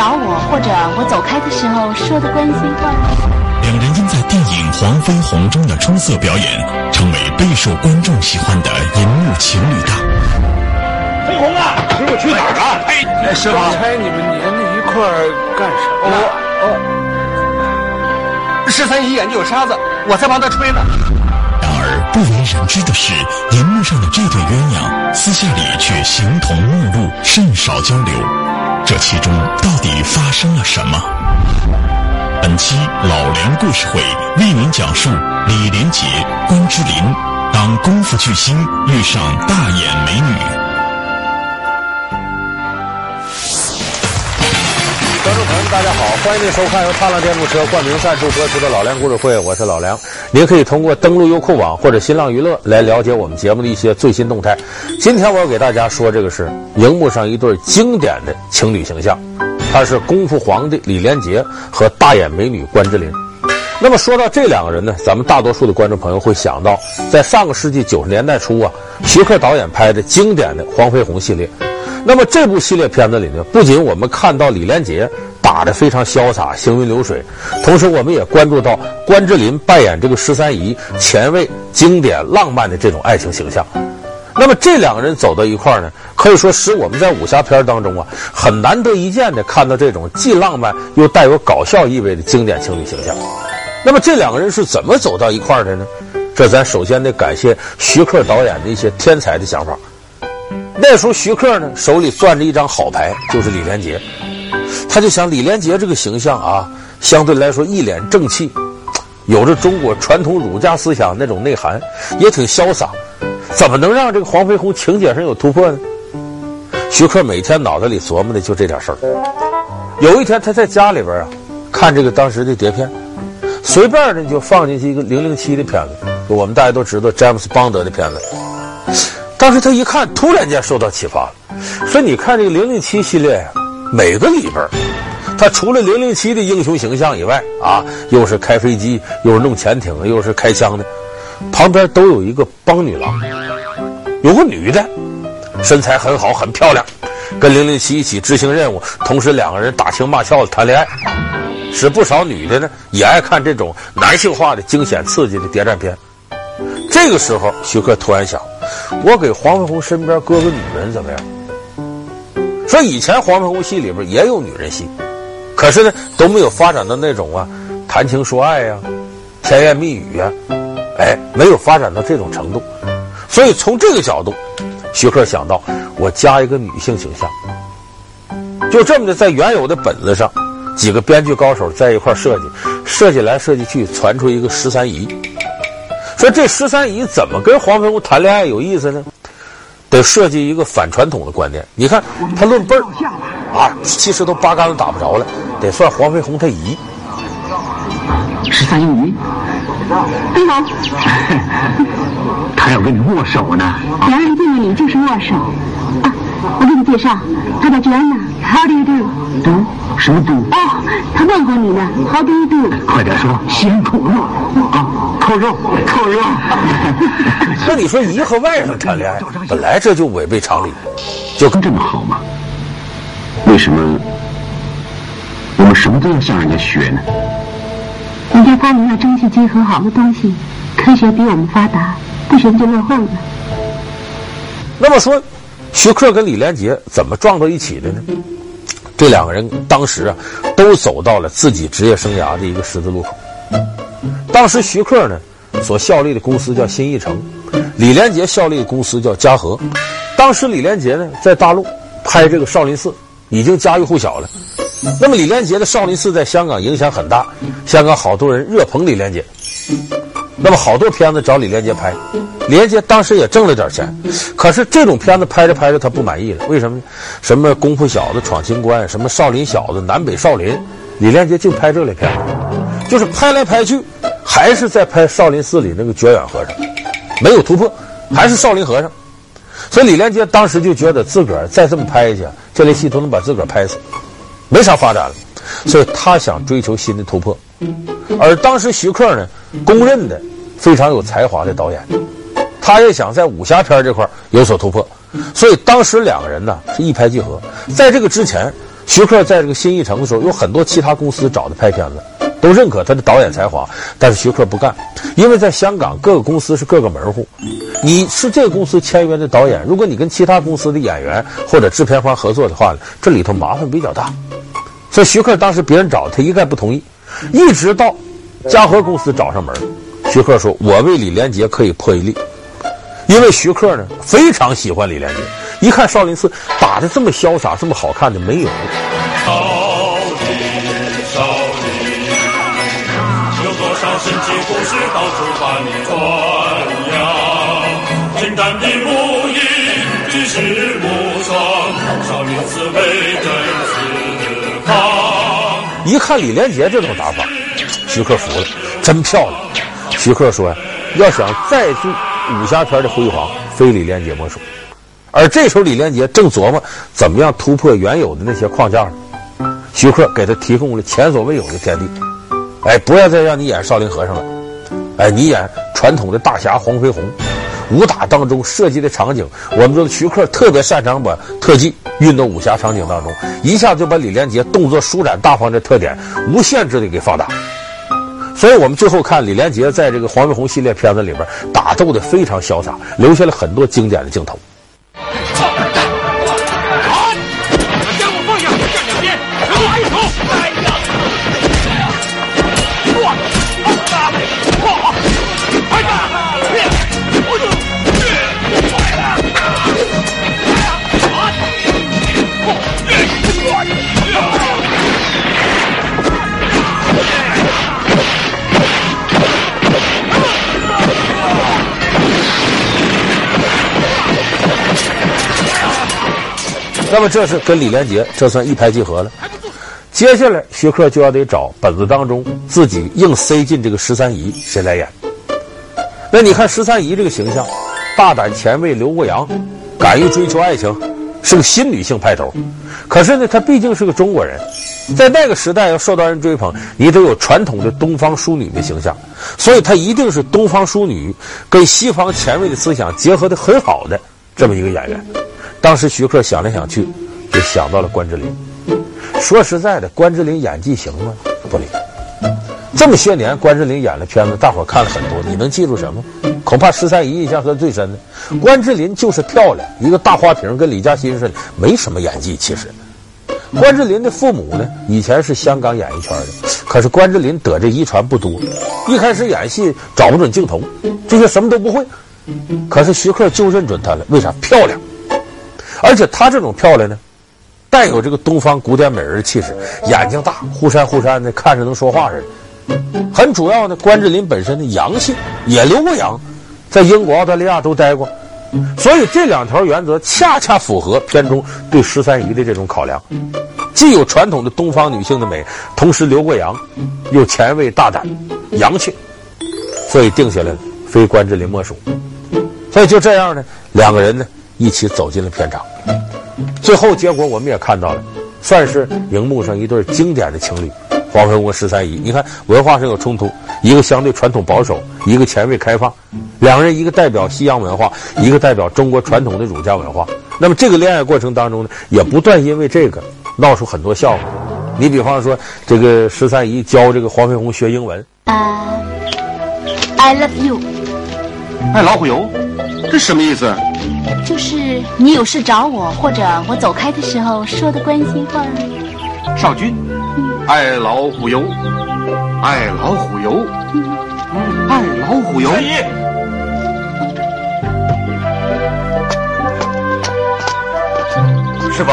找我，或者我走开的时候说的关心话。两人因在电影《黄飞鸿》中的出色表演，成为备受观众喜欢的银幕情侣档。飞鸿啊，师傅去哪儿啊？哎，师傅，猜你们粘在一块儿干什么？哦哦，十三姨眼睛有沙子，我在帮他吹呢。不为人知的是，荧幕上的这对鸳鸯私下里却形同陌路，甚少交流。这其中到底发生了什么？本期老梁故事会为您讲述李连杰、关之琳当功夫巨星遇上大眼美女。大家好，欢迎您收看由踏浪电动车冠名赞助播出的老梁故事会，我是老梁。您可以通过登录优酷网或者新浪娱乐来了解我们节目的一些最新动态。今天我要给大家说这个是荧幕上一对经典的情侣形象。他是功夫皇帝李连杰和大眼美女关之琳。那么说到这两个人呢，咱们大多数的观众朋友会想到，在上个世纪九十年代初啊，徐克导演拍的经典的《黄飞鸿》系列。那么这部系列片子里呢，不仅我们看到李连杰打得非常潇洒、行云流水，同时我们也关注到关之琳扮演这个十三姨前卫、经典、浪漫的这种爱情形象。那么这两个人走到一块儿呢，可以说使我们在武侠片当中啊，很难得一见的看到这种既浪漫又带有搞笑意味的经典情侣形象。那么这两个人是怎么走到一块儿的呢？这咱首先得感谢徐克导演的一些天才的想法。那时候徐克呢手里攥着一张好牌，就是李连杰，他就想李连杰这个形象啊，相对来说一脸正气，有着中国传统儒家思想那种内涵，也挺潇洒。怎么能让这个黄飞鸿情节上有突破呢？徐克每天脑子里琢磨的就这点事儿。有一天他在家里边啊，看这个当时的碟片，随便的就放进去一个零零七的片子，我们大家都知道詹姆斯邦德的片子。当时他一看，突然间受到启发了，说：“你看这个零零七系列，每个里边，他除了零零七的英雄形象以外啊，又是开飞机，又是弄潜艇，又是开枪的。”旁边都有一个帮女郎，有个女的，身材很好，很漂亮，跟零零七一起执行任务，同时两个人打情骂俏的谈恋爱，使不少女的呢也爱看这种男性化的惊险刺激的谍战片。这个时候，徐克突然想，我给黄飞鸿身边搁个女人怎么样？说以前黄飞鸿戏里边也有女人戏，可是呢都没有发展到那种啊谈情说爱呀、甜言蜜语呀、啊。哎，没有发展到这种程度，所以从这个角度，徐克想到我加一个女性形象，就这么的在原有的本子上，几个编剧高手在一块设计，设计来设计去，传出一个十三姨。说这十三姨怎么跟黄飞鸿谈恋爱有意思呢？得设计一个反传统的观念。你看他论辈儿啊，其实都八竿子打不着了，得算黄飞鸿他姨。十三姨。飞鸿，他要跟你握手呢。两人见了你就是握手。啊，我给你介绍，他叫 Joanna，How do you do？do 什么 do？哦，他问候你呢，How do you do？快点说，先扣肉啊，扣肉，扣肉。那你说姨和外甥谈恋爱，本来这就违背常理，就跟这么好吗？为什么我们什么都要向人家学呢？人家发明了蒸汽机和好多东西，科学比我们发达，不学就落后了。那么说，徐克跟李连杰怎么撞到一起的呢？这两个人当时啊，都走到了自己职业生涯的一个十字路口。当时徐克呢，所效力的公司叫新艺城，李连杰效力的公司叫嘉禾。当时李连杰呢，在大陆拍这个《少林寺》，已经家喻户晓了。那么李连杰的《少林寺》在香港影响很大，香港好多人热捧李连杰，那么好多片子找李连杰拍，李连杰当时也挣了点钱，可是这种片子拍着拍着他不满意了，为什么呢？什么功夫小子闯情关，什么少林小子南北少林，李连杰就拍这类片子，就是拍来拍去，还是在拍《少林寺》里那个觉远和尚，没有突破，还是少林和尚，所以李连杰当时就觉得自个儿再这么拍下去，这类戏都能把自个儿拍死。没啥发展了，所以他想追求新的突破。而当时徐克呢，公认的非常有才华的导演，他也想在武侠片这块有所突破，所以当时两个人呢是一拍即合。在这个之前，徐克在这个新艺城的时候，有很多其他公司找他拍片子，都认可他的导演才华，但是徐克不干，因为在香港各个公司是各个门户，你是这个公司签约的导演，如果你跟其他公司的演员或者制片方合作的话，这里头麻烦比较大，所以徐克当时别人找他一概不同意，一直到嘉禾公司找上门，徐克说：“我为李连杰可以破一例。”因为徐克呢非常喜欢李连杰，一看少林寺打的这么潇洒、这么好看的没有。少林，少林，有多少神奇故事到处把你传扬？精湛的武艺，举世无双，少林寺威震四方。一看李连杰这种打法，徐克服了，真漂亮。徐克说呀，要想再铸。武侠片的辉煌，非李连杰莫属。而这时候，李连杰正琢磨怎么样突破原有的那些框架呢。徐克给他提供了前所未有的天地。哎，不要再让你演少林和尚了，哎，你演传统的大侠黄飞鸿。武打当中设计的场景，我们说徐克特别擅长把特技运到武侠场景当中，一下就把李连杰动作舒展大方的特点无限制的给放大。所以我们最后看李连杰在这个黄飞鸿系列片子里边打斗的非常潇洒，留下了很多经典的镜头。那么这是跟李连杰这算一拍即合了。接下来徐克就要得找本子当中自己硬塞进这个十三姨谁来演。那你看十三姨这个形象，大胆前卫，留过洋，敢于追求爱情，是个新女性派头。可是呢，她毕竟是个中国人，在那个时代要受到人追捧，你得有传统的东方淑女的形象，所以她一定是东方淑女跟西方前卫的思想结合得很好的这么一个演员。当时徐克想来想去，就想到了关之琳。说实在的，关之琳演技行吗？不灵。这么些年，关之琳演的片子，大伙看了很多，你能记住什么？恐怕十三姨印象算最深的。关之琳就是漂亮，一个大花瓶，跟李嘉欣似的，没什么演技。其实，关之琳的父母呢，以前是香港演艺圈的，可是关之琳得这遗传不多，一开始演戏找不准镜头，这些什么都不会。可是徐克就认准她了，为啥？漂亮。而且她这种漂亮呢，带有这个东方古典美人的气质，眼睛大，忽闪忽闪的，看着能说话似的。很主要的，关之琳本身的洋气，也留过洋，在英国、澳大利亚都待过，所以这两条原则恰恰符合片中对十三姨的这种考量，既有传统的东方女性的美，同时留过洋，又前卫大胆、洋气，所以定下来了，非关之琳莫属。所以就这样呢，两个人呢。一起走进了片场，最后结果我们也看到了，算是荧幕上一对经典的情侣，黄飞鸿和十三姨。你看文化上有冲突，一个相对传统保守，一个前卫开放，两个人一个代表西洋文化，一个代表中国传统的儒家文化。那么这个恋爱过程当中呢，也不断因为这个闹出很多笑话。你比方说，这个十三姨教这个黄飞鸿学英文。啊、uh,，I love you。爱老虎油，这什么意思？就是你有事找我，或者我走开的时候说的关心话。少君，爱老虎油，爱老虎油，爱老虎油。师傅，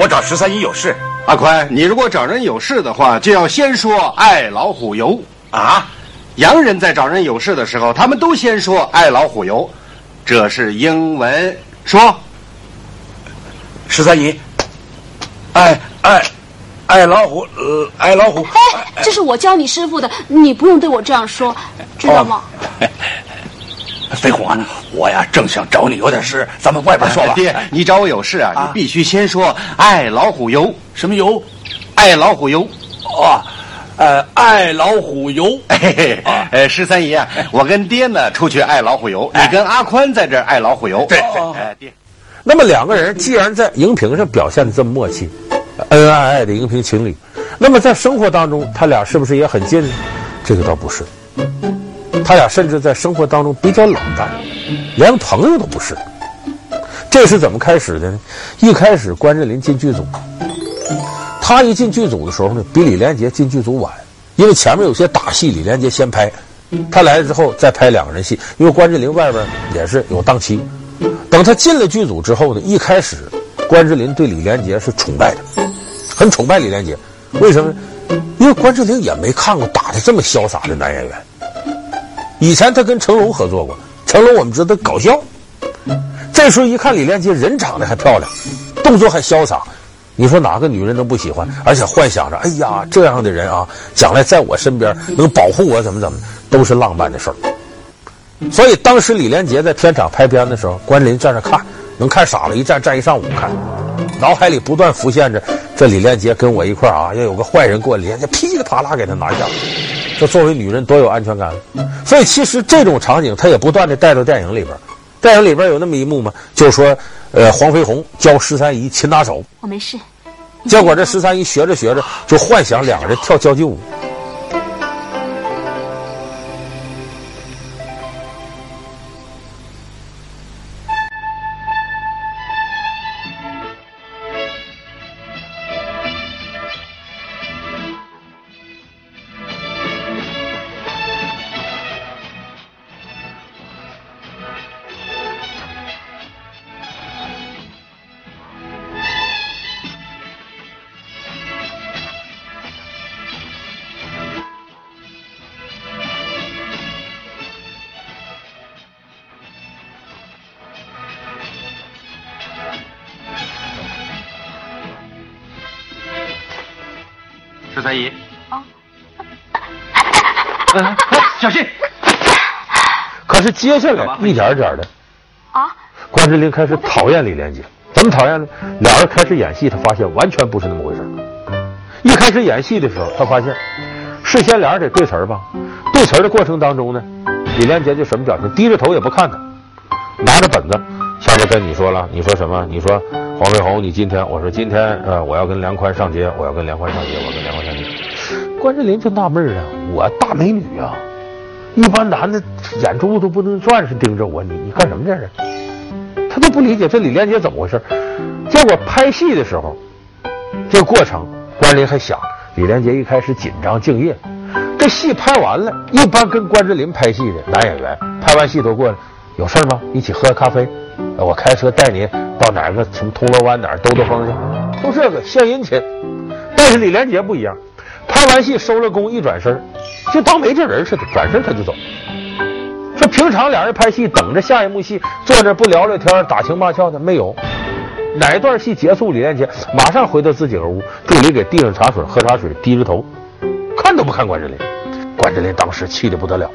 我找十三姨有事。阿宽，你如果找人有事的话，就要先说爱老虎油啊。洋人在找人有事的时候，他们都先说爱老虎油。这是英文，说。十三姨，爱爱爱老虎，呃，爱老虎。哎，这是我教你师傅的，你不用对我这样说，知道吗？哦、飞虎啊，我呀正想找你有点事，咱们外边说吧。哎、爹，你找我有事啊，啊你必须先说爱老虎油。什么油？爱老虎油。哦，呃，爱老虎油。嘿嘿，呃，十三姨啊，我跟爹呢出去爱老虎油，你跟阿宽在这儿爱老虎油。对，哎，爹。那么两个人既然在荧屏上表现的这么默契，恩恩爱爱的荧屏情侣，那么在生活当中，他俩是不是也很近呢？这个倒不是，他俩甚至在生活当中比较冷淡，连朋友都不是。这是怎么开始的呢？一开始关之琳进剧组，他一进剧组的时候呢，比李连杰进剧组晚，因为前面有些打戏，李连杰先拍，他来了之后再拍两个人戏，因为关之琳外边也是有档期。等他进了剧组之后呢，一开始关之琳对李连杰是崇拜的，很崇拜李连杰。为什么呢？因为关之琳也没看过打的这么潇洒的男演员。以前他跟成龙合作过，成龙我们知道搞笑。这时候一看李连杰人长得还漂亮，动作还潇洒，你说哪个女人能不喜欢？而且幻想着，哎呀，这样的人啊，将来在我身边能保护我，怎么怎么，都是浪漫的事儿。所以当时李连杰在片场拍片的时候，关林站着看，能看傻了，一站站一上午看，脑海里不断浮现着这李连杰跟我一块儿啊，要有个坏人过来，李连杰噼里啪啦给他拿下。这作为女人多有安全感。所以其实这种场景他也不断的带到电影里边。电影里边有那么一幕嘛，就是说，呃，黄飞鸿教十三姨擒拿手，我没事。结果这十三姨学着学着就幻想两个人跳交际舞。三姨，哦，呃，小心！可是接下来一点一点的，啊，关之琳开始讨厌李连杰。怎么讨厌呢？俩人开始演戏，他发现完全不是那么回事。一开始演戏的时候，他发现事先俩人得对词儿吧？对词儿的过程当中呢，李连杰就什么表情？低着头也不看他，拿着本子，下面跟你说了，你说什么？你说黄飞鸿，你今天，我说今天，呃，我要跟梁宽上街，我要跟梁宽上街，我要跟梁宽上街。关之琳就纳闷了，我大美女啊，一般男的眼珠子都不能转是盯着我，你你干什么这是？他都不理解这李连杰怎么回事。结果拍戏的时候，这个过程，关之琳还想李连杰一开始紧张敬业。这戏拍完了，一般跟关之琳拍戏的男演员拍完戏都过来，有事吗？一起喝咖啡，我开车带你到哪个什么铜锣湾哪儿兜兜风去，都这个献殷勤。但是李连杰不一样，拍完戏收了工一转身，就当没这人似的，转身他就走。说平常俩人拍戏，等着下一幕戏，坐着不聊聊天，打情骂俏的没有。哪一段戏结束，李连杰马上回到自己个屋，助理给递上茶水，喝茶水，低着头，看都不看关之琳。关之琳当时气得不得了，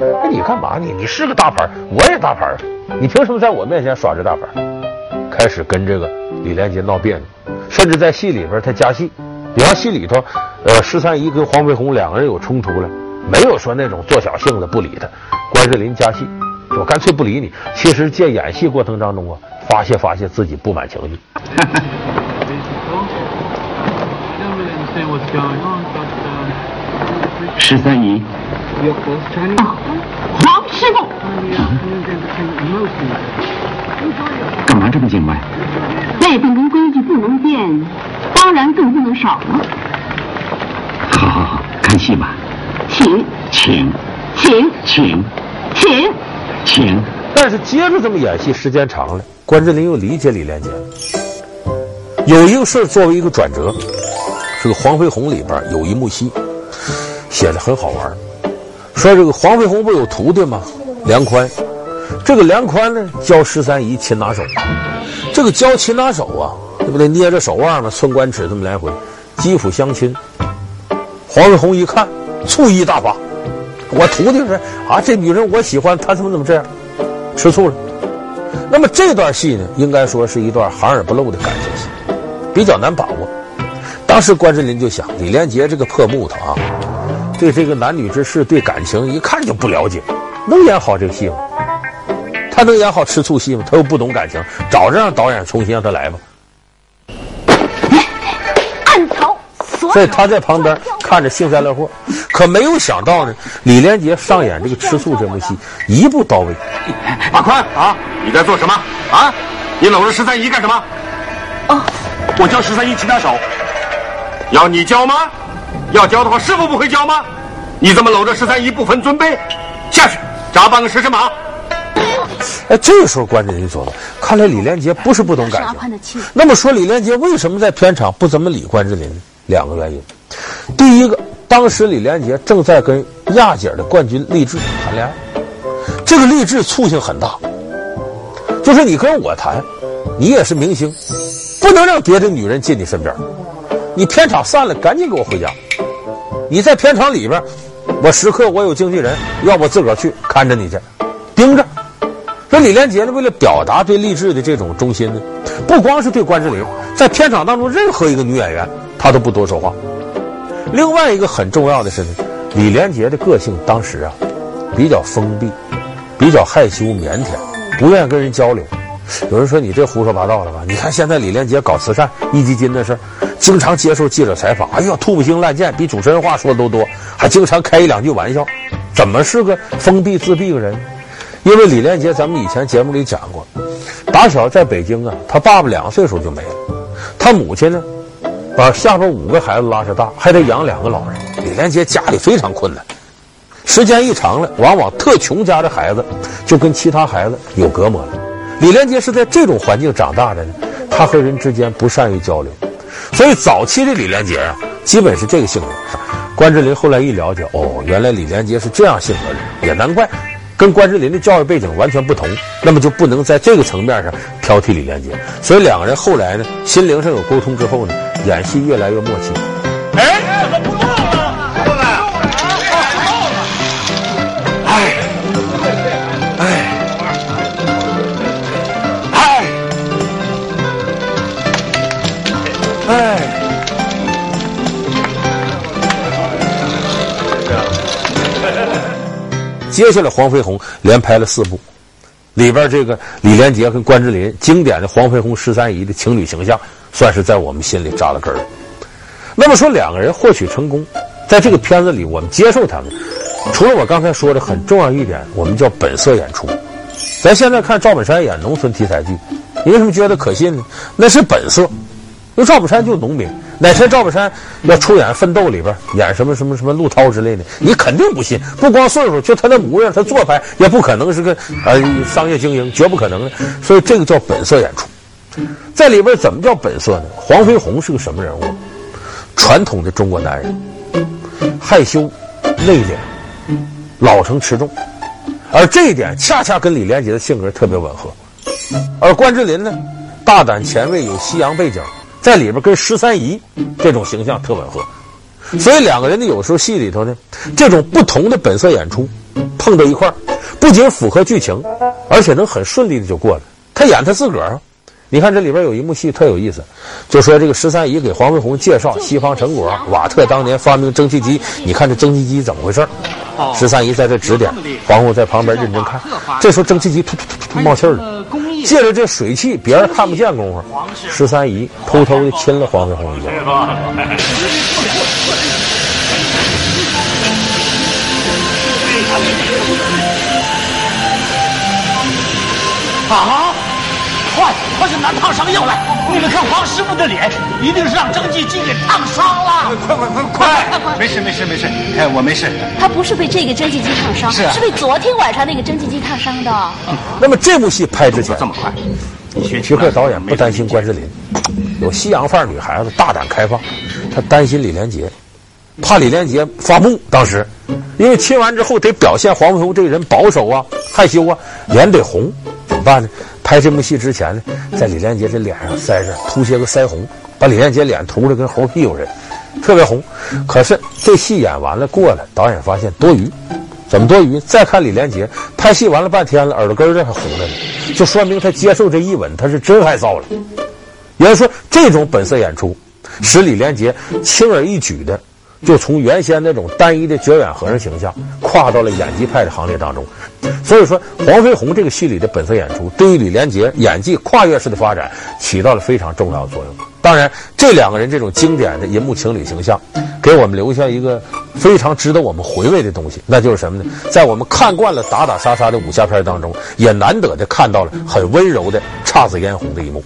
哎，你干嘛？你你是个大牌，我也大牌，你凭什么在我面前耍这大牌？开始跟这个李连杰闹别扭，甚至在戏里边他加戏，比方戏里头，呃，十三姨跟黄飞鸿两个人有冲突了。没有说那种做小性子不理他，关之琳加戏，我干脆不理你。其实借演戏过程当中啊，发泄发泄自己不满情绪。十三姨，师傅，干嘛这么见外？辈分跟规矩不能变，当然更不能少了。好好好，看戏吧。请请请请请请！但是接着这么演戏，时间长了，关之琳又理解李连杰。有一个事作为一个转折，这个《黄飞鸿》里边有一幕戏，写的很好玩。说这个黄飞鸿不有徒弟吗？梁宽。这个梁宽呢，教十三姨擒拿手。这个教擒拿手啊，对不对？捏着手腕嘛，寸关尺这么来回，肌肤相亲。黄飞鸿一看。醋意大发，我徒弟说啊，这女人我喜欢，她怎么怎么这样，吃醋了。那么这段戏呢，应该说是一段含而不露的感情戏，比较难把握。当时关之琳就想，李连杰这个破木头啊，对这个男女之事、对感情一看就不了解，能演好这个戏吗？他能演好吃醋戏吗？他又不懂感情，找着让导演重新让他来吧。暗藏所所以他在旁边看着幸灾乐祸，可没有想到呢，李连杰上演这个吃醋这幕戏一步到位。马宽啊，你在做什么啊？你搂着十三姨干什么？哦，我教十三姨其他手，要你教吗？要教的话，师傅不会教吗？你这么搂着十三姨不分尊卑，下去扎半个时辰马。哎，这个时候关之琳说了，看来李连杰不是不懂感情。那么说，李连杰为什么在片场不怎么理关之琳呢？两个原因。第一个，当时李连杰正在跟亚姐的冠军励志谈恋爱，这个励志促性很大，就是你跟我谈，你也是明星，不能让别的女人进你身边。你片场散了，赶紧给我回家。你在片场里边，我时刻我有经纪人，要不自个儿去看着你去，盯着。这李连杰呢，为了表达对励志的这种忠心呢，不光是对关之琳，在片场当中任何一个女演员，他都不多说话。另外一个很重要的是呢，李连杰的个性当时啊，比较封闭，比较害羞腼腆，不愿意跟人交流。有人说你这胡说八道了吧？你看现在李连杰搞慈善壹基金的事，经常接受记者采访，哎呀，吐不清烂贱，比主持人话说的都多，还经常开一两句玩笑，怎么是个封闭自闭的人？因为李连杰，咱们以前节目里讲过，打小在北京啊，他爸爸两岁时候就没了，他母亲呢，把下边五个孩子拉扯大，还得养两个老人。李连杰家里非常困难，时间一长了，往往特穷家的孩子就跟其他孩子有隔膜了。李连杰是在这种环境长大的呢，他和人之间不善于交流，所以早期的李连杰啊，基本是这个性格。关之琳后来一了解，哦，原来李连杰是这样性格的，也难怪。跟关之琳的教育背景完全不同，那么就不能在这个层面上挑剔李连杰。所以两个人后来呢，心灵上有沟通之后呢，演戏越来越默契。哎，接下来，黄飞鸿连拍了四部，里边这个李连杰跟关之琳经典的黄飞鸿十三姨的情侣形象，算是在我们心里扎了根儿。那么说，两个人获取成功，在这个片子里，我们接受他们，除了我刚才说的很重要一点，我们叫本色演出。咱现在看赵本山演农村题材剧，你为什么觉得可信呢？那是本色，因为赵本山就农民。哪天赵本山要出演《奋斗》里边演什么什么什么陆涛之类的，你肯定不信。不光岁数，就他那模样，他做派也不可能是个呃商业精英，绝不可能的。所以这个叫本色演出。在里边怎么叫本色呢？黄飞鸿是个什么人物？传统的中国男人，害羞、内敛、老成持重，而这一点恰恰跟李连杰的性格特别吻合。而关之琳呢，大胆前卫，有西洋背景。在里边跟十三姨这种形象特吻合，所以两个人呢，有时候戏里头呢，这种不同的本色演出碰到一块儿，不仅符合剧情，而且能很顺利的就过了。他演他自个儿，你看这里边有一幕戏特有意思，就说这个十三姨给黄飞鸿介绍西方成果，瓦特当年发明蒸汽机，你看这蒸汽机怎么回事？十三姨在这指点，黄飞鸿在旁边认真看，这时候蒸汽机突突突突冒气儿了。借着这水汽，别人看不见功夫，十三姨偷偷的亲了黄飞鸿一下。啊！快，快去拿烫伤药来！你们看黄师傅的脸，一定是让蒸汽机给烫伤了。快快快快！快没事没事没事，哎，我没事。他不是被这个蒸汽机烫伤，是，是被昨天晚上那个蒸汽机烫伤的。嗯、那么这部戏拍之前这么快，徐克导演不担心关之琳，有西洋范儿女孩子大胆开放，他担心李连杰，怕李连杰发怒。当时，因为亲完之后得表现黄飞鸿这个人保守啊、害羞啊，脸得红，怎么办呢？拍这幕戏之前呢，在李连杰这脸上塞上涂些个腮红，把李连杰脸涂的跟猴屁股似的，特别红。可是这戏演完了过了，导演发现多余，怎么多余？再看李连杰拍戏完了半天了，耳朵根儿这还红着呢，就说明他接受这一吻，他是真害臊了。也就是说，这种本色演出，使李连杰轻而易举的就从原先那种单一的绝缘和尚形象，跨到了演技派的行列当中。所以说，黄飞鸿这个戏里的本色演出，对于李连杰演技跨越式的发展起到了非常重要的作用。当然，这两个人这种经典的银幕情侣形象，给我们留下一个非常值得我们回味的东西，那就是什么呢？在我们看惯了打打杀杀的武侠片当中，也难得的看到了很温柔的姹紫嫣红的一幕。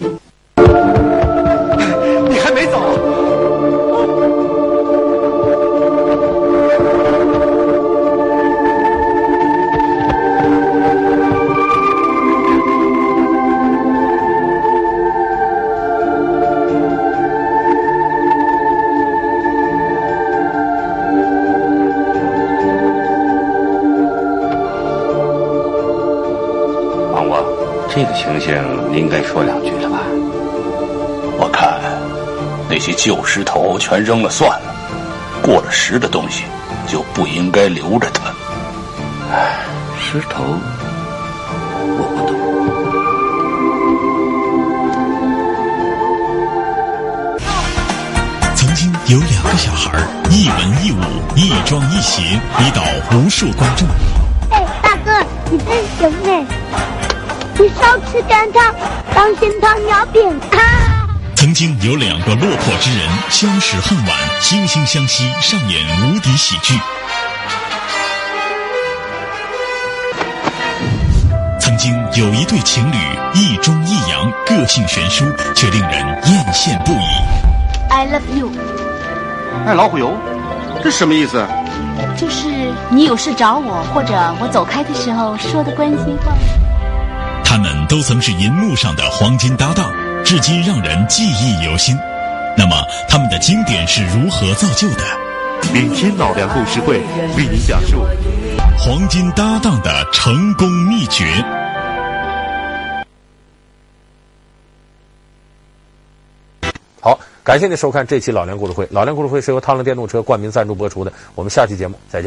这个情形您应该说两句了吧？我看那些旧石头全扔了算了，过了时的东西就不应该留着它。唉，石头我不懂。曾经有两个小孩，一文一武，一装一邪，迷倒无数观众。哎，大哥，你真行哎！你少吃点糖，当心糖尿病啊！曾经有两个落魄之人相识恨晚，惺惺相惜，上演无敌喜剧。曾经有一对情侣，一中一阳，个性悬殊，却令人艳羡不已。I love you。爱老虎油，这什么意思？就是你有事找我，或者我走开的时候说的关心话。他们都曾是银幕上的黄金搭档，至今让人记忆犹新。那么，他们的经典是如何造就的？明天老梁故事会为您讲述黄金搭档的成功秘诀。好，感谢您收看这期老梁故事会。老梁故事会是由汤龙电动车冠名赞助播出的。我们下期节目再见。